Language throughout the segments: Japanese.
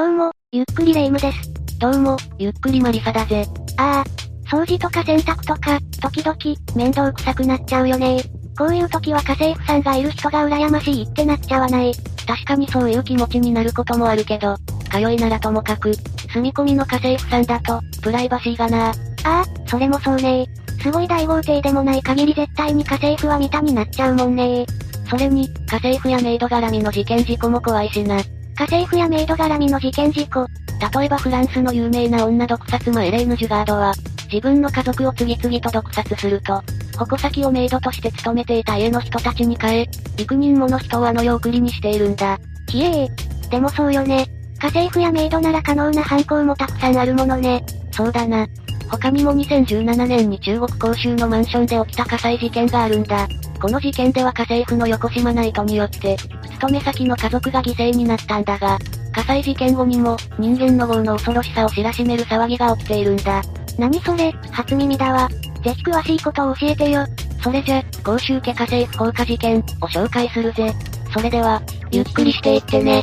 どうも、ゆっくりレ夢ムです。どうも、ゆっくりマリサだぜ。ああ、掃除とか洗濯とか、時々、面倒くさくなっちゃうよねこういう時は家政婦さんがいる人が羨ましいってなっちゃわない。確かにそういう気持ちになることもあるけど、通いならともかく、住み込みの家政婦さんだと、プライバシーがなああ、それもそうねすごい大豪邸でもない限り絶対に家政婦は見たになっちゃうもんねそれに、家政婦やメイド絡みの事件事故も怖いしな。家政婦やメイド絡みの事件事故。例えばフランスの有名な女毒殺魔エレーヌ・ジュガードは、自分の家族を次々と毒殺すると、矛先をメイドとして勤めていた家の人たちに変え、幾人もの人をあの世送りにしているんだ。ひえー。でもそうよね。家政婦やメイドなら可能な犯行もたくさんあるものね。そうだな。他にも2017年に中国広州のマンションで起きた火災事件があるんだ。この事件では家政婦の横島ナイトによって、勤め先の家族が犠牲になったんだが、火災事件後にも、人間の業の恐ろしさを知らしめる騒ぎが起きているんだ。何それ、初耳だわ。ぜひ詳しいことを教えてよ。それじゃ、甲州家家政婦放火事件を紹介するぜ。それでは、ゆっくりしていってね。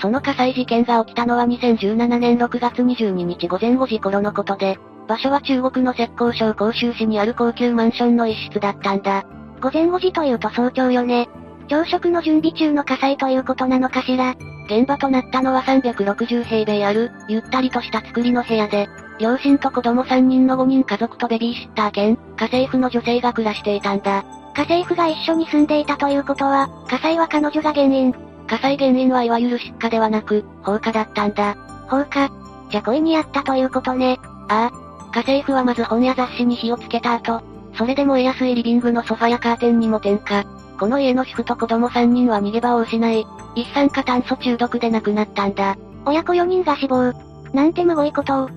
その火災事件が起きたのは2017年6月22日午前5時頃のことで、場所は中国の浙江省甲州市にある高級マンションの一室だったんだ。午前5時というと早朝よね。朝食の準備中の火災ということなのかしら。現場となったのは360平米ある、ゆったりとした作りの部屋で、両親と子供3人の5人家族とベビーシッター兼、家政婦の女性が暮らしていたんだ。家政婦が一緒に住んでいたということは、火災は彼女が原因。火災原因はいわゆる失火ではなく、放火だったんだ。放火じゃ恋にあったということね。ああ。家政婦はまず本や雑誌に火をつけた後、それで燃えやすいリビングのソファやカーテンにも点火。この家の主婦と子供3人は逃げ場を失い、一酸化炭素中毒で亡くなったんだ。親子4人が死亡。なんてむごいことを。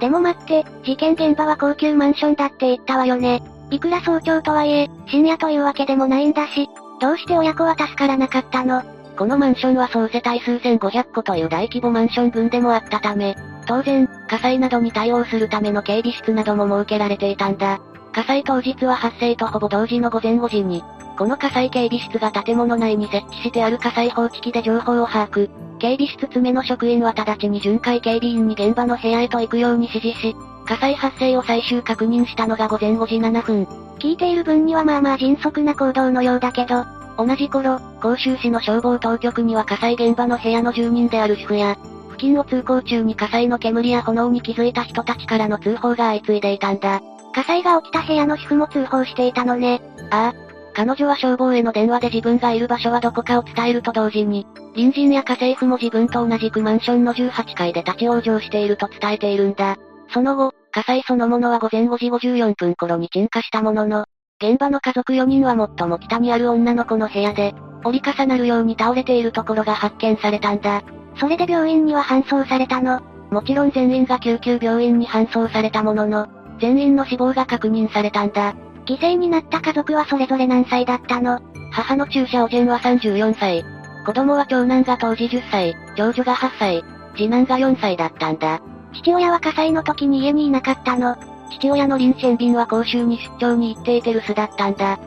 でも待って、事件現場は高級マンションだって言ったわよね。いくら早朝とはいえ、深夜というわけでもないんだし、どうして親子は助からなかったの？このマンションは総世帯数千500戸という大規模マンション群でもあったため、当然、火災などに対応するための警備室なども設けられていたんだ。火災当日は発生とほぼ同時の午前5時に、この火災警備室が建物内に設置してある火災報知器で情報を把握。警備室詰めの職員は直ちに巡回警備員に現場の部屋へと行くように指示し、火災発生を最終確認したのが午前5時7分。聞いている分にはまあまあ迅速な行動のようだけど、同じ頃、甲州市の消防当局には火災現場の部屋の住人である主婦や、付近を通行中に火災の煙や炎に気づいた人たちからの通報が相次いでいたんだ。火災が起きた部屋の主婦も通報していたのね。ああ。彼女は消防への電話で自分がいる場所はどこかを伝えると同時に、隣人や家政婦も自分と同じくマンションの18階で立ち往生していると伝えているんだ。その後、火災そのものは午前5時54分頃に鎮火したものの、現場の家族4人は最も北にある女の子の部屋で、折り重なるように倒れているところが発見されたんだ。それで病院には搬送されたの。もちろん全員が救急病院に搬送されたものの、全員の死亡が確認されたんだ。犠牲になった家族はそれぞれ何歳だったの？母の注射おジェンは34歳。子供は長男が当時10歳、長女が8歳、次男が4歳だったんだ。父親は火災の時に家にいなかったの。父親のリン・シェンビンは公衆に出張に行っていて留守だったんだ。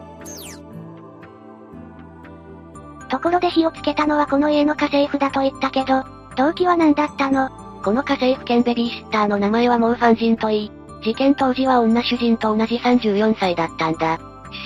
ところで火をつけたのはこの家の家政婦だと言ったけど、動機は何だったの？この家政婦兼ベビーシッターの名前はモーファンジンといい、事件当時は女主人と同じ34歳だったんだ。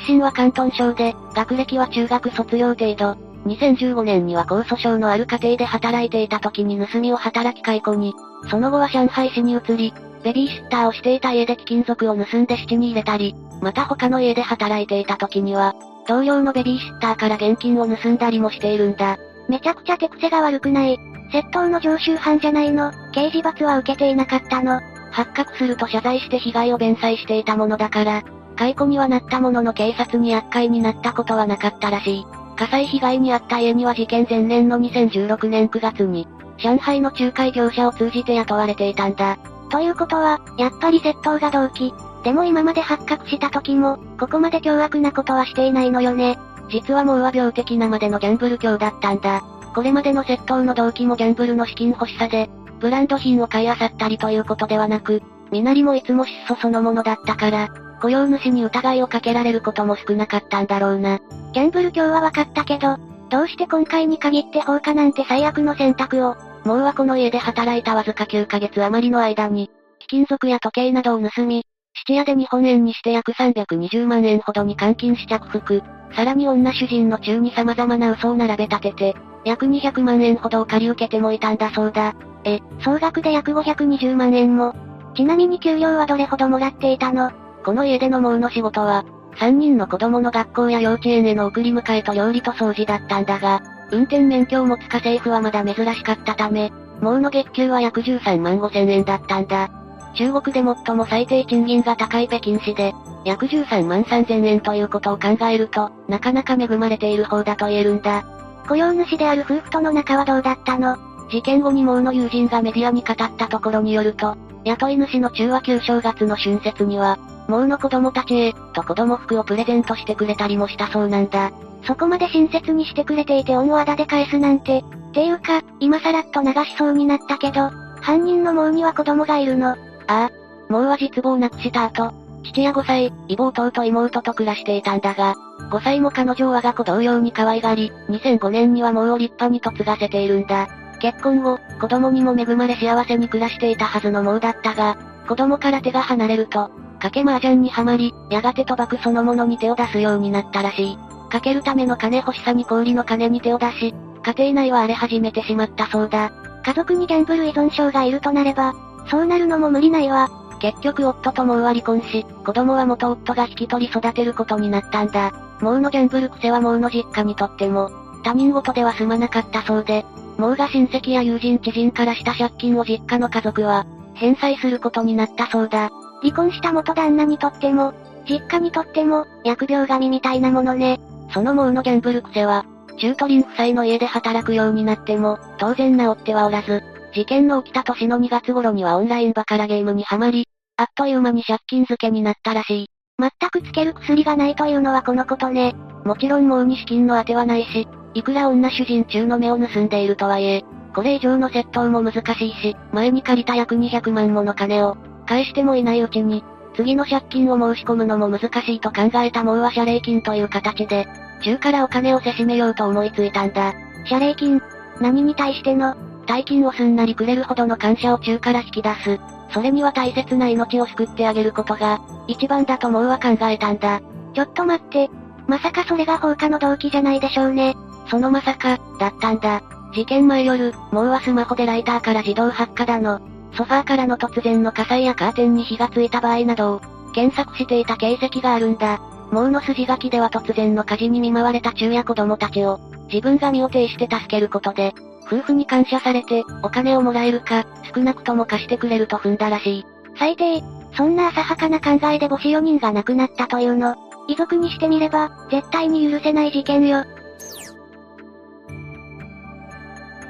出身は広東省で、学歴は中学卒業程度。2015年には江蘇省のある家庭で働いていた時に盗みを働き解雇に、その後は上海市に移り、ベビーシッターをしていた家で貴金属を盗んで質に入れたり、また他の家で働いていた時には、同僚のベビーシッターから現金を盗んだりもしているんだ。めちゃくちゃ手癖が悪くない。窃盗の常習犯じゃないの。刑事罰は受けていなかったの。発覚すると謝罪して被害を弁済していたものだから、解雇にはなったものの警察に厄介になったことはなかったらしい。火災被害に遭った家には事件前年の2016年9月に、上海の仲介業者を通じて雇われていたんだ。ということは、やっぱり窃盗が動機。でも今まで発覚した時も、ここまで凶悪なことはしていないのよね。実はもうは病的なまでのギャンブル狂だったんだ。これまでの窃盗の動機もギャンブルの資金欲しさで、ブランド品を買い漁ったりということではなく、身なりもいつも質素そのものだったから、雇用主に疑いをかけられることも少なかったんだろうな。ギャンブル今日は分かったけど、どうして今回に限って放火なんて最悪の選択を、もうはこの家で働いたわずか9ヶ月余りの間に、貴金属や時計などを盗み、質屋で日本円にして約320万円ほどに換金し着服、さらに女主人の中に様々な嘘を並べ立てて、約200万円ほどを借り受けてもいたんだそうだ。え、総額で約520万円も。ちなみに給料はどれほどもらっていたの？この家での毛の仕事は、3人の子供の学校や幼稚園への送り迎えと料理と掃除だったんだが、運転免許を持つ家政婦はまだ珍しかったため、毛の月給は約13万5千円だったんだ。中国で最も最低賃金が高い北京市で、約13万3千円ということを考えると、なかなか恵まれている方だと言えるんだ。雇用主である夫婦との仲はどうだったの？事件後に毛の友人がメディアに語ったところによると、雇い主の中和旧正月の春節には、毛の子供たちへ、と子供服をプレゼントしてくれたりもしたそうなんだ。そこまで親切にしてくれていて恩をあだで返すなんて、ていうか、今さらっと流しそうになったけど、犯人の毛には子供がいるの。ああ、毛は実母を亡くした後、父や5歳、異母弟と妹と暮らしていたんだが、5歳も彼女を我が子同様に可愛がり、2005年には毛を立派に嫁がせているんだ。結婚後、子供にも恵まれ幸せに暮らしていたはずの毛だったが、子供から手が離れると、賭け麻雀にはまり、やがて賭博そのものに手を出すようになったらしい。かけるための金欲しさに氷の金に手を出し、家庭内は荒れ始めてしまったそうだ。家族にギャンブル依存症がいるとなれば、そうなるのも無理ないわ。結局夫と毛は離婚し、子供は元夫が引き取り育てることになったんだ。毛のギャンブル癖は毛の実家にとっても、他人事では済まなかったそうで、毛が親戚や友人知人からした借金を実家の家族は、返済することになったそうだ。離婚した元旦那にとっても、実家にとっても、疫病神みたいなものね。その毛のギャンブル癖は、中途林夫妻の家で働くようになっても、当然治ってはおらず、事件の起きた年の2月頃にはオンラインバカラゲームにはまり、あっという間に借金付けになったらしい。全くつける薬がないというのはこのことね。もちろん毛に資金の当てはないし、いくら女主人中の目を盗んでいるとはいえ、これ以上の窃盗も難しいし、前に借りた約200万もの金を、返してもいないうちに、次の借金を申し込むのも難しいと考えた毛は謝礼金という形で、中からお金をせしめようと思いついたんだ。謝礼金何に対しての大金をすんなりくれるほどの感謝を中から引き出す。それには大切な命を救ってあげることが、一番だと毛は考えたんだ。ちょっと待って。まさかそれが放火の動機じゃないでしょうね。そのまさか、だったんだ。事件前夜、毛はスマホでライターから自動発火だの。ソファーからの突然の火災やカーテンに火がついた場合などを、検索していた形跡があるんだ。毛の筋書きでは突然の火事に見舞われた中や子供たちを、自分が身を挺して助けることで、夫婦に感謝されて、お金をもらえるか、少なくとも貸してくれると踏んだらしい。最低、そんな浅はかな考えで母子4人が亡くなったというの。遺族にしてみれば、絶対に許せない事件よ。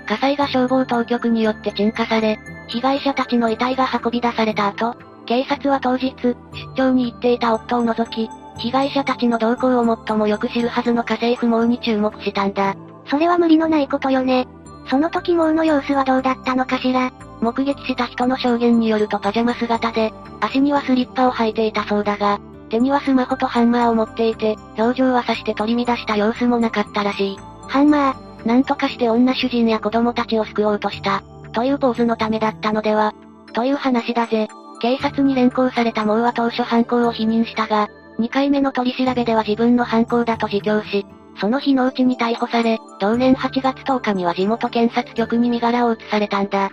火災が消防当局によって鎮火され、被害者たちの遺体が運び出された後、警察は当日、出張に行っていた夫を除き、被害者たちの動向を最もよく知るはずの家政婦毛に注目したんだ。それは無理のないことよね。その時毛の様子はどうだったのかしら。目撃した人の証言によるとパジャマ姿で、足にはスリッパを履いていたそうだが、手にはスマホとハンマーを持っていて、表情はさして取り乱した様子もなかったらしい。ハンマー、なんとかして女主人や子供たちを救おうとした、というポーズのためだったのでは、という話だぜ。警察に連行された毛は当初犯行を否認したが、2回目の取り調べでは自分の犯行だと自供し、その日のうちに逮捕され、同年8月10日には地元検察局に身柄を移されたんだ。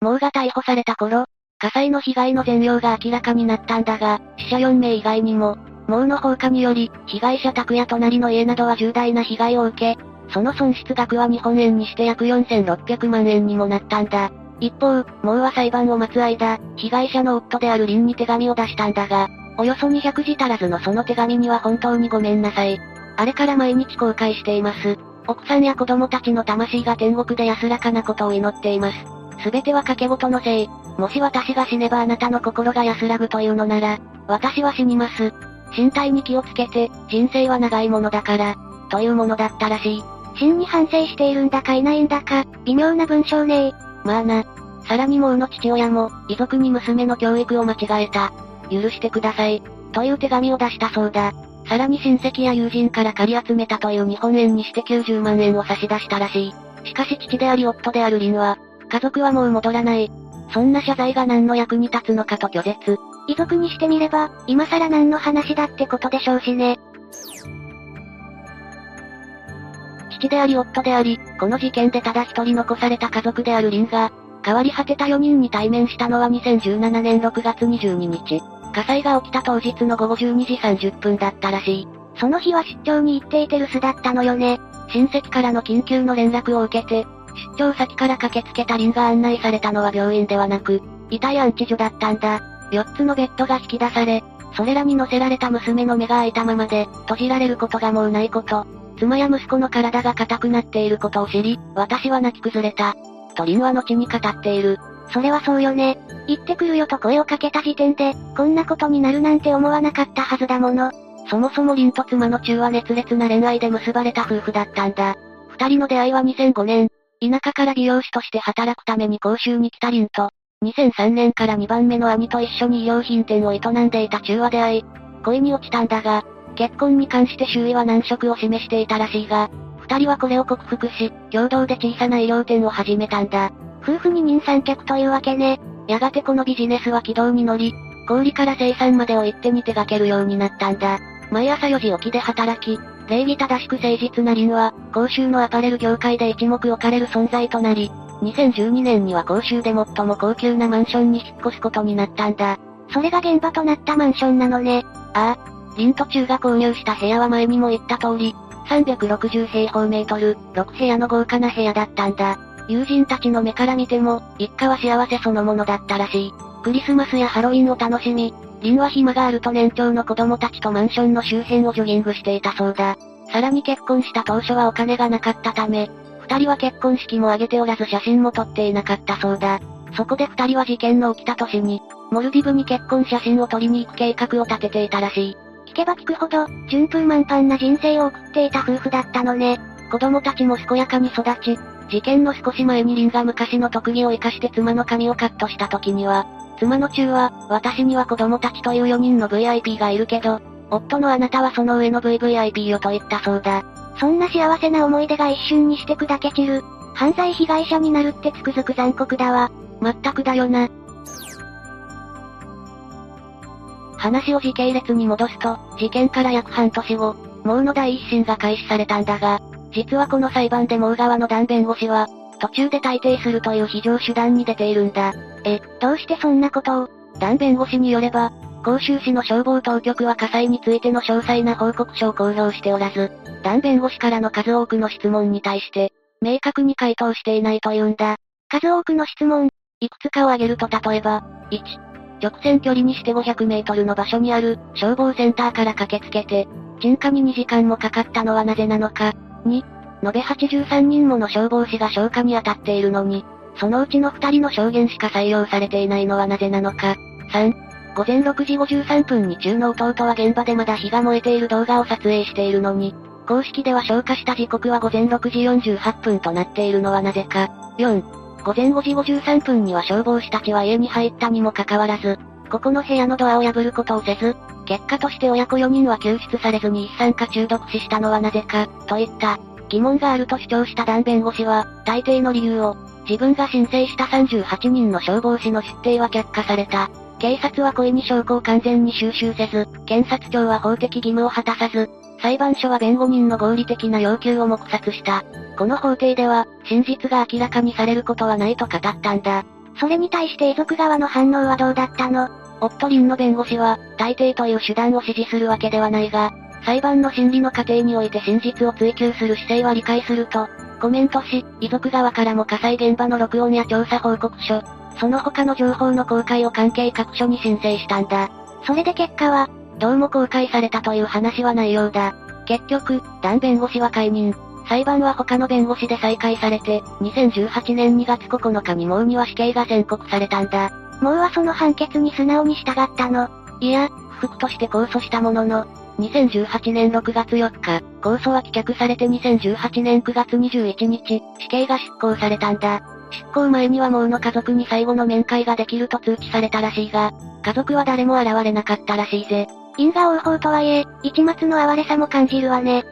毛が逮捕された頃、火災の被害の全容が明らかになったんだが、死者4名以外にも、毛の放火により、被害者宅や隣の家などは重大な被害を受け、その損失額は日本円にして約4600万円にもなったんだ。一方、毛は裁判を待つ間、被害者の夫である林に手紙を出したんだが、およそ200字足らずのその手紙には本当にごめんなさい。あれから毎日後悔しています。奥さんや子供たちの魂が天国で安らかなことを祈っています。すべては掛け事のせい。もし私が死ねばあなたの心が安らぐというのなら、私は死にます。身体に気をつけて、人生は長いものだから、というものだったらしい。真に反省しているんだかいないんだか、微妙な文章ねまあな。さらにもうの父親も、遺族に娘の教育を間違えた。許してください。という手紙を出したそうだ。さらに親戚や友人から借り集めたという日本円にして90万円を差し出したらしい。しかし父であり夫であるリンは、家族はもう戻らない。そんな謝罪が何の役に立つのかと拒絶。遺族にしてみれば、今更何の話だってことでしょうしね。父であり夫であり、この事件でただ一人残された家族であるリンが、変わり果てた4人に対面したのは2017年6月22日。火災が起きた当日の午後12時30分だったらしい。その日は出張に行っていて留守だったのよね。親戚からの緊急の連絡を受けて、出張先から駆けつけたリンが案内されたのは病院ではなく、遺体安置所だったんだ。4つのベッドが引き出され、それらに乗せられた娘の目が開いたままで、閉じられることがもうないこと。妻や息子の体が硬くなっていることを知り、私は泣き崩れた。とリンは後に語っている。それはそうよね。行ってくるよと声をかけた時点で、こんなことになるなんて思わなかったはずだもの。そもそもリンと妻の中は熱烈な恋愛で結ばれた夫婦だったんだ。二人の出会いは2005年、田舎から美容師として働くために講習に来たリンと、2003年から2番目の兄と一緒に衣料品店を営んでいた中は出会い、恋に落ちたんだが、結婚に関して周囲は難色を示していたらしいが、二人はこれを克服し、共同で小さな衣料店を始めたんだ。夫婦二人三脚というわけね。やがてこのビジネスは軌道に乗り、小売から生産までを一手に手掛けるようになったんだ。毎朝4時起きで働き、礼儀正しく誠実なンは、公衆のアパレル業界で一目置かれる存在となり、2012年には公衆で最も高級なマンションに引っ越すことになったんだ。それが現場となったマンションなのね。ああ。リンと中が購入した部屋は前にも言った通り、360平方メートル、6部屋の豪華な部屋だったんだ。友人たちの目から見ても、一家は幸せそのものだったらしい。クリスマスやハロウィンを楽しみ、リンは暇があると年長の子供たちとマンションの周辺をジョギングしていたそうだ。さらに結婚した当初はお金がなかったため、二人は結婚式も挙げておらず写真も撮っていなかったそうだ。そこで二人は事件の起きた年に、モルディブに結婚写真を撮りに行く計画を立てていたらしい。聞けば聞くほど、順風満帆な人生を送っていた夫婦だったのね。子供たちも健やかに育ち、事件の少し前にリンが昔の特技を活かして妻の髪をカットした時には、妻の中は、私には子供たちという4人の VIP がいるけど、夫のあなたはその上の VVIP よと言ったそうだ。そんな幸せな思い出が一瞬にして砕け散る。犯罪被害者になるってつくづく残酷だわ。まったくだよな。話を時系列に戻すと、事件から約半年後、モウの第一審が開始されたんだが、実はこの裁判でモウ側のダン弁護士は、途中で退廷するという非常手段に出ているんだ。え、どうしてそんなことを？ダン弁護士によれば、甲州市の消防当局は火災についての詳細な報告書を公表しておらず、ダン弁護士からの数多くの質問に対して、明確に回答していないというんだ。数多くの質問。いくつかを挙げると例えば、1、直線距離にして500メートルの場所にある、消防センターから駆けつけて、鎮火に2時間もかかったのはなぜなのか。2、延べ83人もの消防士が消火に当たっているのに、そのうちの2人の証言しか採用されていないのはなぜなのか。3、午前6時53分に中の弟は現場でまだ火が燃えている動画を撮影しているのに、公式では消化した時刻は午前6時48分となっているのはなぜか。4、午前5時53分には消防士たちは家に入ったにもかかわらず、ここの部屋のドアを破ることをせず、結果として親子4人は救出されずに一酸化中毒死したのはなぜか、といった、疑問があると主張したダン弁護士は、大抵の理由を、自分が申請した38人の消防士の出廷は却下された。警察は故意に証拠を完全に収集せず、検察庁は法的義務を果たさず、裁判所は弁護人の合理的な要求を黙殺した。この法廷では、真実が明らかにされることはないと語ったんだ。それに対して遺族側の反応はどうだったの？夫リンの弁護士は、大抵という手段を支持するわけではないが、裁判の審理の過程において真実を追求する姿勢は理解すると、コメントし、遺族側からも火災現場の録音や調査報告書、その他の情報の公開を関係各所に申請したんだ。それで結果は、どうも公開されたという話はないようだ。結局、ダン弁護士は解任。裁判は他の弁護士で再開されて、2018年2月9日にモウには死刑が宣告されたんだ。モウはその判決に素直に従ったの。いや、不服として控訴したものの、2018年6月4日、控訴は棄却されて2018年9月21日、死刑が執行されたんだ。執行前にはモウの家族に最後の面会ができると通知されたらしいが、家族は誰も現れなかったらしいぜ。因果応報とはいえ、一末の哀れさも感じるわね。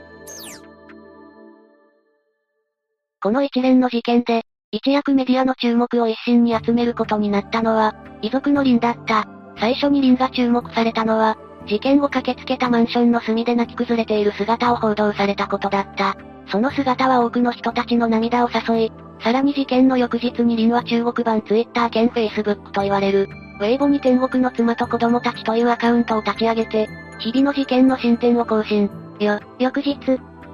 この一連の事件で、一躍メディアの注目を一身に集めることになったのは、遺族の林だった。最初に林が注目されたのは、事件後駆けつけたマンションの隅で泣き崩れている姿を報道されたことだった。その姿は多くの人たちの涙を誘い、さらに事件の翌日に林は中国版ツイッター兼フェイスブックと言われる、ウェイボに天国の妻と子供たちというアカウントを立ち上げて、日々の事件の進展を更新。よ、翌日。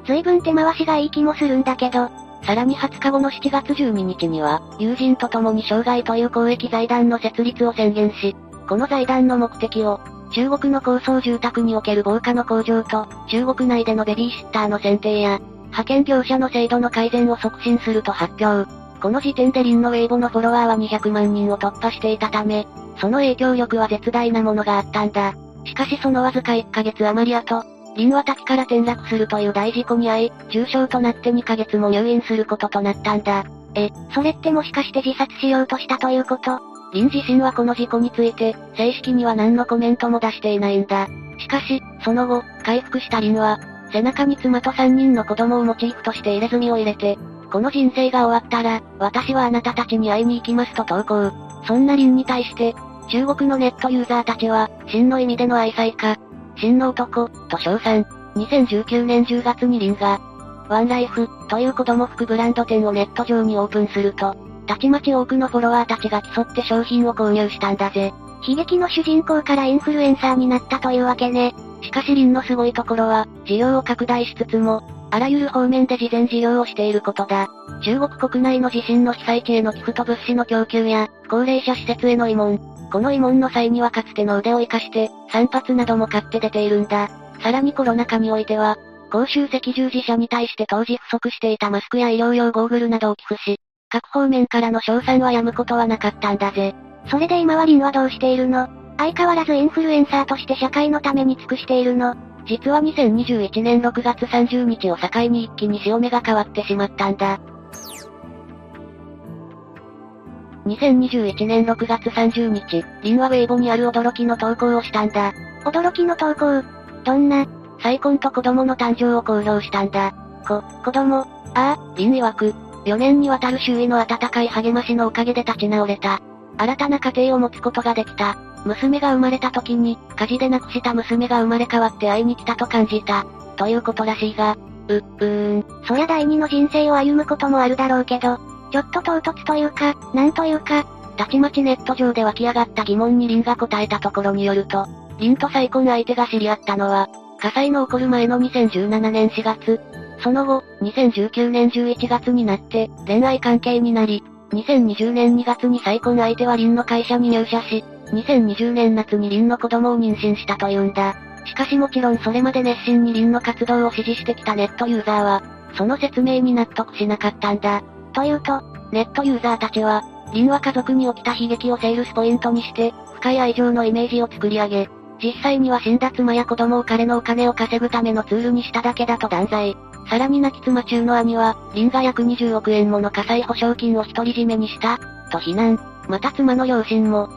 随分手回しがいい気もするんだけど、さらに20日後の7月12日には、友人と共に障害という公益財団の設立を宣言し、この財団の目的を、中国の高層住宅における防火の向上と、中国内でのベビーシッターの選定や、派遣業者の制度の改善を促進すると発表。この時点でリンのウェイボのフォロワーは200万人を突破していたため、その影響力は絶大なものがあったんだ。しかしそのわずか1ヶ月余り後、リンは滝から転落するという大事故に遭い、重傷となって2ヶ月も入院することとなったんだ。え、それってもしかして自殺しようとしたということ？リン自身はこの事故について、正式には何のコメントも出していないんだ。しかし、その後、回復したリンは、背中に妻と3人の子供をモチーフとして入れ墨を入れて、この人生が終わったら、私はあなたたちに会いに行きますと投稿。そんなリンに対して、中国のネットユーザーたちは、真の意味での愛妻家、真の男、と称賛。2019年10月にリンが、ワンライフ、という子供服ブランド店をネット上にオープンすると、たちまち多くのフォロワーたちが競って商品を購入したんだぜ。悲劇の主人公からインフルエンサーになったというわけね。しかしリンのすごいところは、事業を拡大しつつも、あらゆる方面で事前事業をしていることだ。中国国内の地震の被災地への寄付と物資の供給や、高齢者施設への慰問。この慰問の際にはかつての腕を活かして、散髪なども買って出ているんだ。さらにコロナ禍においては、公衆赤十字社に対して当時不足していたマスクや医療用ゴーグルなどを寄付し、各方面からの賞賛はやむことはなかったんだぜ。それで今はリンはどうしているの？相変わらずインフルエンサーとして社会のために尽くしているの実は2021年6月30日を境に一気に潮目が変わってしまったんだ。2021年6月30日、リンはウェイボにある驚きの投稿をしたんだ。驚きの投稿？どんな？再婚と子供の誕生を公表したんだ。こ、子供？ああ、リン曰く、4年にわたる周囲の温かい励ましのおかげで立ち直れた。新たな家庭を持つことができた。娘が生まれた時に、火事で亡くした娘が生まれ変わって会いに来たと感じた。ということらしいが、う、うーん。そりゃ第二の人生を歩むこともあるだろうけど、ちょっと唐突というか、なんというか、たちまちネット上で湧き上がった疑問にリンが答えたところによると、リンと再婚相手が知り合ったのは、火災の起こる前の2017年4月。その後、2019年11月になって、恋愛関係になり、2020年2月に再婚相手はリンの会社に入社し、2020年夏にリンの子供を妊娠したというんだ。しかしもちろんそれまで熱心にリンの活動を支持してきたネットユーザーは、その説明に納得しなかったんだ。というと、ネットユーザーたちは、リンは家族に起きた悲劇をセールスポイントにして、深い愛情のイメージを作り上げ、実際には死んだ妻や子供を彼のお金を稼ぐためのツールにしただけだと断罪。さらに亡き妻中の兄は、リンが約20億円もの火災保証金を独り占めにした、と非難。また妻の両親も、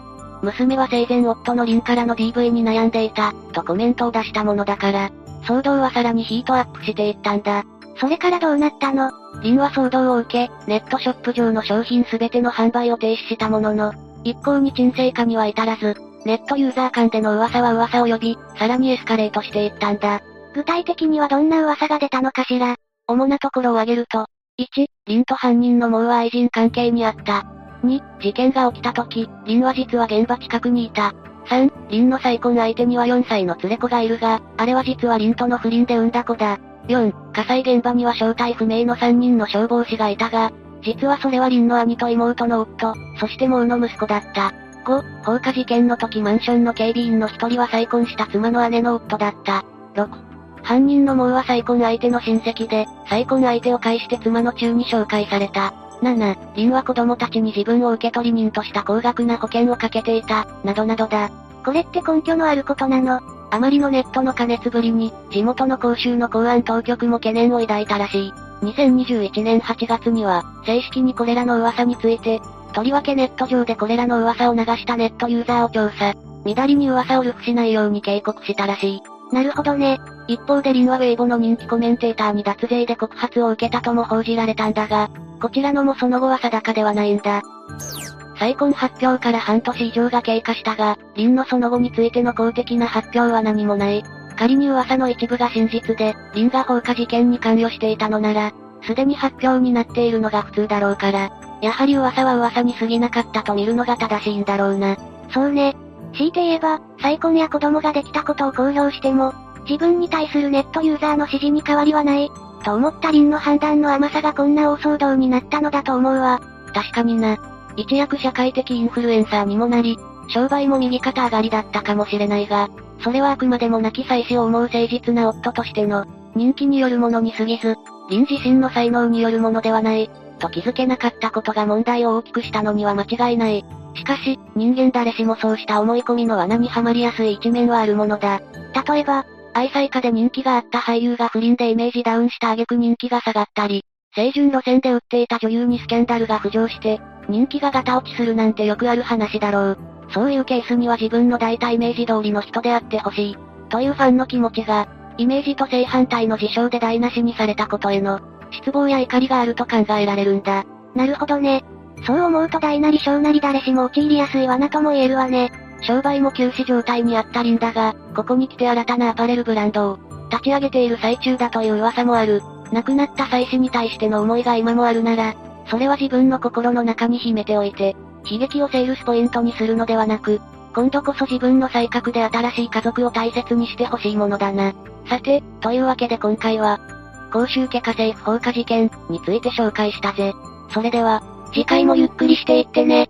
娘は生前夫のリンからの DV に悩んでいた、とコメントを出したものだから、騒動はさらにヒートアップしていったんだ。それからどうなったの？リンは騒動を受け、ネットショップ上の商品すべての販売を停止したものの、一向に沈静化には至らず、ネットユーザー間での噂は噂を呼び、さらにエスカレートしていったんだ。具体的にはどんな噂が出たのかしら？主なところを挙げると、1、リンと犯人のモウは愛人関係にあった。2、事件が起きた時、リンは実は現場近くにいた。3、リンの再婚相手には4歳の連れ子がいるが、あれは実はリンとの不倫で産んだ子だ。4、火災現場には正体不明の3人の消防士がいたが、実はそれはリンの兄と妹の夫、そしてモウの息子だった。5、放火事件の時マンションの警備員の一人は再婚した妻の姉の夫だった。6、犯人のモウは再婚相手の親戚で、再婚相手を介して妻の中に紹介された。7、リンは子供たちに自分を受け取り人とした高額な保険をかけていた、などなどだ。これって根拠のあることなの？あまりのネットの加熱ぶりに、地元の公衆の公安当局も懸念を抱いたらしい。2021年8月には、正式にこれらの噂について、とりわけネット上でこれらの噂を流したネットユーザーを調査。乱りに噂を流布しないように警告したらしい。なるほどね。一方でリンはウェイボの人気コメンテーターに脱税で告発を受けたとも報じられたんだが、こちらのもその後は定かではないんだ。再婚発表から半年以上が経過したが、リンのその後についての公的な発表は何もない。仮に噂の一部が真実で、リンが放火事件に関与していたのなら、すでに発表になっているのが普通だろうから、やはり噂は噂に過ぎなかったと見るのが正しいんだろうな。そうね。強いて言えば、再婚や子供ができたことを公表しても、自分に対するネットユーザーの支持に変わりはない、と思ったリンの判断の甘さがこんな大騒動になったのだと思うわ。確かにな。一躍社会的インフルエンサーにもなり、商売も右肩上がりだったかもしれないが、それはあくまでも亡き妻子を思う誠実な夫としての、人気によるものに過ぎず、リン自身の才能によるものではない、と気づけなかったことが問題を大きくしたのには間違いない。しかし、人間誰しもそうした思い込みの罠にはまりやすい一面はあるものだ。例えば、愛妻家で人気があった俳優が不倫でイメージダウンした挙句人気が下がったり、清純路線で売っていた女優にスキャンダルが浮上して、人気がガタ落ちするなんてよくある話だろう。そういうケースには自分の大体イメージ通りの人であってほしい。というファンの気持ちが、イメージと正反対の事象で台無しにされたことへの、失望や怒りがあると考えられるんだ。なるほどね。そう思うと大なり小なり誰しも陥りやすい罠とも言えるわね。商売も休止状態にあったりんだが、ここに来て新たなアパレルブランドを立ち上げている最中だという噂もある。亡くなった妻子に対しての思いが今もあるなら、それは自分の心の中に秘めておいて、悲劇をセールスポイントにするのではなく、今度こそ自分の才覚で新しい家族を大切にしてほしいものだな。さて、というわけで今回は、公衆家家政婦放火事件について紹介したぜ。それでは、次回もゆっくりしていってね。